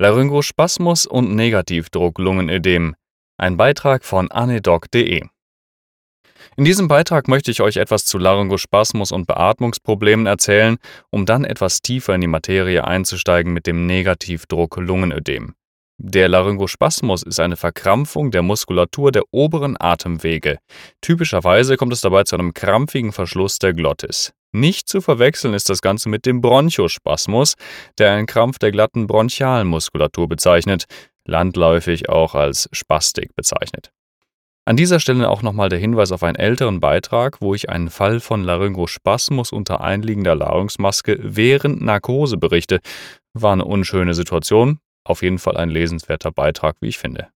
Laryngospasmus und Negativdruck-Lungenödem. Ein Beitrag von anedoc.de. In diesem Beitrag möchte ich euch etwas zu Laryngospasmus und Beatmungsproblemen erzählen, um dann etwas tiefer in die Materie einzusteigen mit dem Negativdruck-Lungenödem. Der Laryngospasmus ist eine Verkrampfung der Muskulatur der oberen Atemwege. Typischerweise kommt es dabei zu einem krampfigen Verschluss der Glottis. Nicht zu verwechseln ist das Ganze mit dem Bronchospasmus, der einen Krampf der glatten Bronchialmuskulatur bezeichnet, landläufig auch als Spastik bezeichnet. An dieser Stelle auch nochmal der Hinweis auf einen älteren Beitrag, wo ich einen Fall von Laryngospasmus unter einliegender Larynxmaske während Narkose berichte. War eine unschöne Situation, auf jeden Fall ein lesenswerter Beitrag, wie ich finde.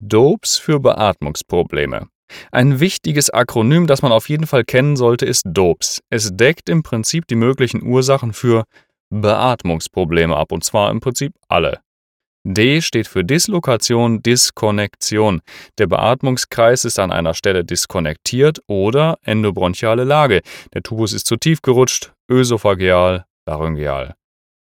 Dopes für Beatmungsprobleme. Ein wichtiges Akronym, das man auf jeden Fall kennen sollte, ist DOPES. Es deckt im Prinzip die möglichen Ursachen für Beatmungsprobleme ab, und zwar im Prinzip alle. D steht für Dislokation, Diskonnektion. Der Beatmungskreis ist an einer Stelle diskonnektiert oder endobronchiale Lage. Der Tubus ist zu tief gerutscht, ösophageal, laryngeal.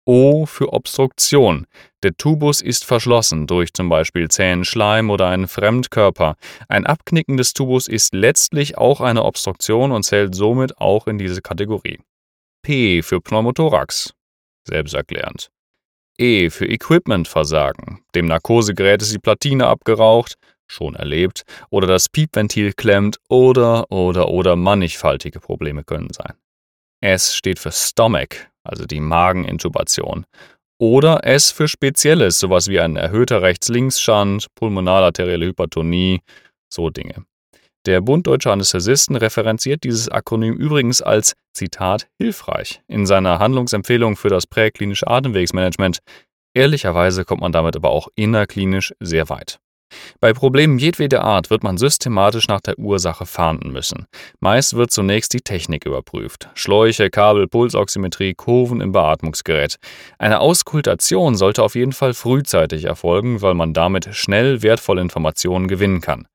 O für Obstruktion. Der Tubus ist verschlossen durch zum Beispiel zähen Schleim oder einen Fremdkörper. Ein Abknicken des Tubus ist letztlich auch eine Obstruktion und zählt somit auch in diese Kategorie. P für Pneumothorax. Selbsterklärend. E für Equipmentversagen. Dem Narkosegerät ist die Platine abgeraucht, schon erlebt, oder das Piepventil klemmt oder oder oder mannigfaltige Probleme können sein. S steht für Stomach, also die Magenintubation. Oder S für Spezielles, sowas wie ein erhöhter Rechts-Links-Schand, pulmonalarterielle Hypertonie, so Dinge. Der Bund Deutscher Anästhesisten referenziert dieses Akronym übrigens als Zitat hilfreich in seiner Handlungsempfehlung für das präklinische Atemwegsmanagement. Ehrlicherweise kommt man damit aber auch innerklinisch sehr weit. Bei Problemen jedweder Art wird man systematisch nach der Ursache fahnden müssen. Meist wird zunächst die Technik überprüft. Schläuche, Kabel, Pulsoximetrie, Kurven im Beatmungsgerät. Eine Auskultation sollte auf jeden Fall frühzeitig erfolgen, weil man damit schnell wertvolle Informationen gewinnen kann.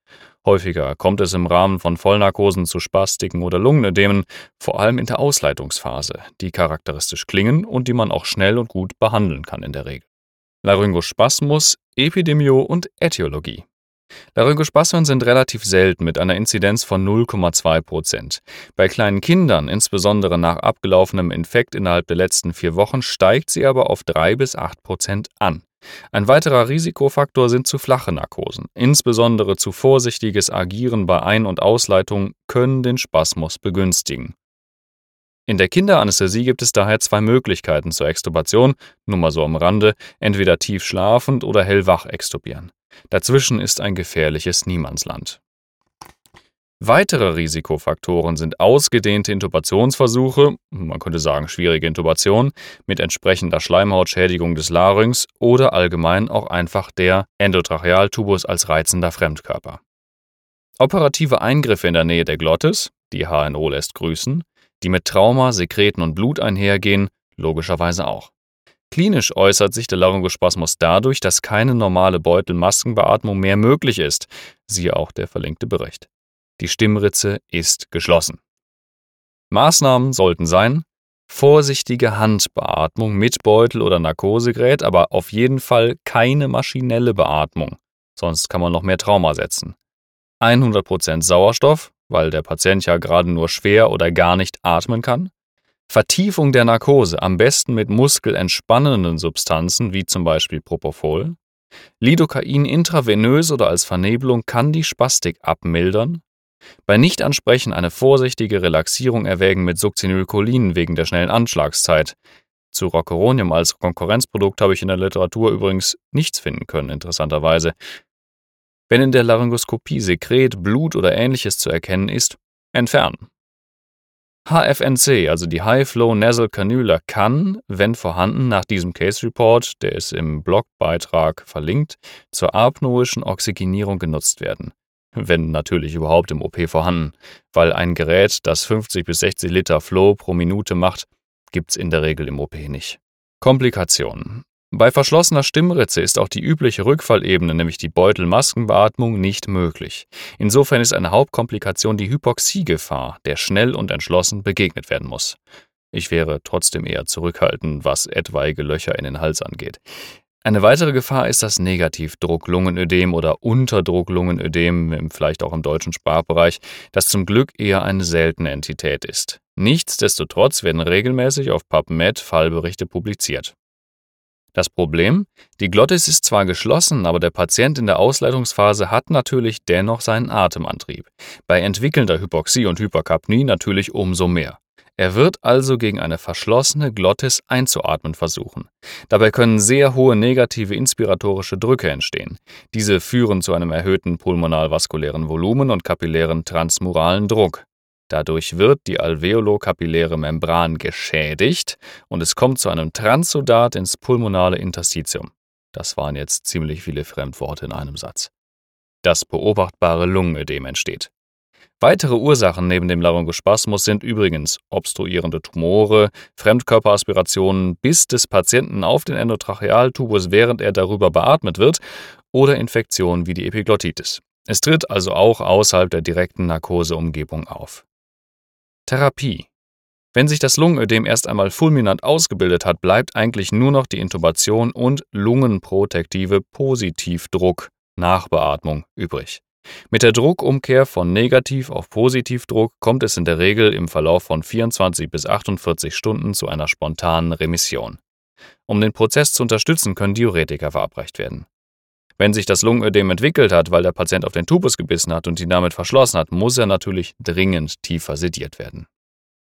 Häufiger kommt es im Rahmen von Vollnarkosen zu Spastiken oder Lungenödemen, vor allem in der Ausleitungsphase, die charakteristisch klingen und die man auch schnell und gut behandeln kann in der Regel. Laryngospasmus, Epidemio und Ätiologie. Laryngospasmen sind relativ selten mit einer Inzidenz von 0,2 Prozent. Bei kleinen Kindern, insbesondere nach abgelaufenem Infekt innerhalb der letzten vier Wochen, steigt sie aber auf 3 bis 8 Prozent an. Ein weiterer Risikofaktor sind zu flache Narkosen. Insbesondere zu vorsichtiges Agieren bei Ein- und Ausleitung können den Spasmus begünstigen. In der Kinderanästhesie gibt es daher zwei Möglichkeiten zur Extubation, nur mal so am Rande, entweder tief schlafend oder hellwach extubieren. Dazwischen ist ein gefährliches Niemandsland. Weitere Risikofaktoren sind ausgedehnte Intubationsversuche, man könnte sagen schwierige Intubation, mit entsprechender Schleimhautschädigung des Larynx oder allgemein auch einfach der Endotrachealtubus als reizender Fremdkörper. Operative Eingriffe in der Nähe der Glottis, die HNO lässt grüßen, die mit Trauma, Sekreten und Blut einhergehen, logischerweise auch. Klinisch äußert sich der Laryngospasmus dadurch, dass keine normale Beutelmaskenbeatmung mehr möglich ist, siehe auch der verlinkte Bericht. Die Stimmritze ist geschlossen. Maßnahmen sollten sein, vorsichtige Handbeatmung mit Beutel oder Narkosegerät, aber auf jeden Fall keine maschinelle Beatmung, sonst kann man noch mehr Trauma setzen. 100% Sauerstoff, weil der Patient ja gerade nur schwer oder gar nicht atmen kann. Vertiefung der Narkose, am besten mit muskelentspannenden Substanzen wie zum Beispiel Propofol. Lidocain intravenös oder als Vernebelung kann die Spastik abmildern. Bei Nichtansprechen eine vorsichtige Relaxierung erwägen mit Succinylcholin wegen der schnellen Anschlagszeit. Zu Rocuronium als Konkurrenzprodukt habe ich in der Literatur übrigens nichts finden können, interessanterweise. Wenn in der Laryngoskopie Sekret, Blut oder ähnliches zu erkennen ist, entfernen. HFNC, also die High Flow Nasal Cannula, kann, wenn vorhanden, nach diesem Case Report, der ist im Blogbeitrag verlinkt, zur apnoischen Oxygenierung genutzt werden. Wenn natürlich überhaupt im OP vorhanden, weil ein Gerät, das 50 bis 60 Liter Flow pro Minute macht, gibt's in der Regel im OP nicht. Komplikationen. Bei verschlossener Stimmritze ist auch die übliche Rückfallebene, nämlich die Beutelmaskenbeatmung, nicht möglich. Insofern ist eine Hauptkomplikation die Hypoxiegefahr, der schnell und entschlossen begegnet werden muss. Ich wäre trotzdem eher zurückhaltend, was etwaige Löcher in den Hals angeht. Eine weitere Gefahr ist das Negativdrucklungenödem oder Unterdrucklungenödem, vielleicht auch im deutschen Sprachbereich, das zum Glück eher eine seltene Entität ist. Nichtsdestotrotz werden regelmäßig auf PubMed Fallberichte publiziert. Das Problem? Die Glottis ist zwar geschlossen, aber der Patient in der Ausleitungsphase hat natürlich dennoch seinen Atemantrieb. Bei entwickelnder Hypoxie und Hyperkapnie natürlich umso mehr. Er wird also gegen eine verschlossene Glottis einzuatmen versuchen. Dabei können sehr hohe negative inspiratorische Drücke entstehen. Diese führen zu einem erhöhten pulmonalvaskulären Volumen und kapillären transmuralen Druck. Dadurch wird die alveolokapilläre Membran geschädigt und es kommt zu einem Transsudat ins pulmonale Interstitium. Das waren jetzt ziemlich viele Fremdworte in einem Satz. Das beobachtbare Lungenödem entsteht. Weitere Ursachen neben dem Laryngospasmus sind übrigens obstruierende Tumore, Fremdkörperaspirationen, Biss des Patienten auf den Endotrachealtubus, während er darüber beatmet wird, oder Infektionen wie die Epiglottitis. Es tritt also auch außerhalb der direkten Narkoseumgebung auf. Therapie. Wenn sich das Lungenödem erst einmal fulminant ausgebildet hat, bleibt eigentlich nur noch die Intubation und lungenprotektive Positivdruck Nachbeatmung übrig. Mit der Druckumkehr von Negativ auf Positivdruck kommt es in der Regel im Verlauf von 24 bis 48 Stunden zu einer spontanen Remission. Um den Prozess zu unterstützen, können Diuretika verabreicht werden. Wenn sich das Lungenödem entwickelt hat, weil der Patient auf den Tubus gebissen hat und ihn damit verschlossen hat, muss er natürlich dringend tiefer sediert werden.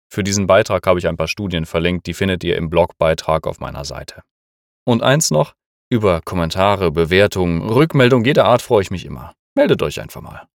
Für diesen Beitrag habe ich ein paar Studien verlinkt, die findet ihr im Blogbeitrag auf meiner Seite. Und eins noch, über Kommentare, Bewertungen, Rückmeldungen jeder Art freue ich mich immer. Meldet euch einfach mal.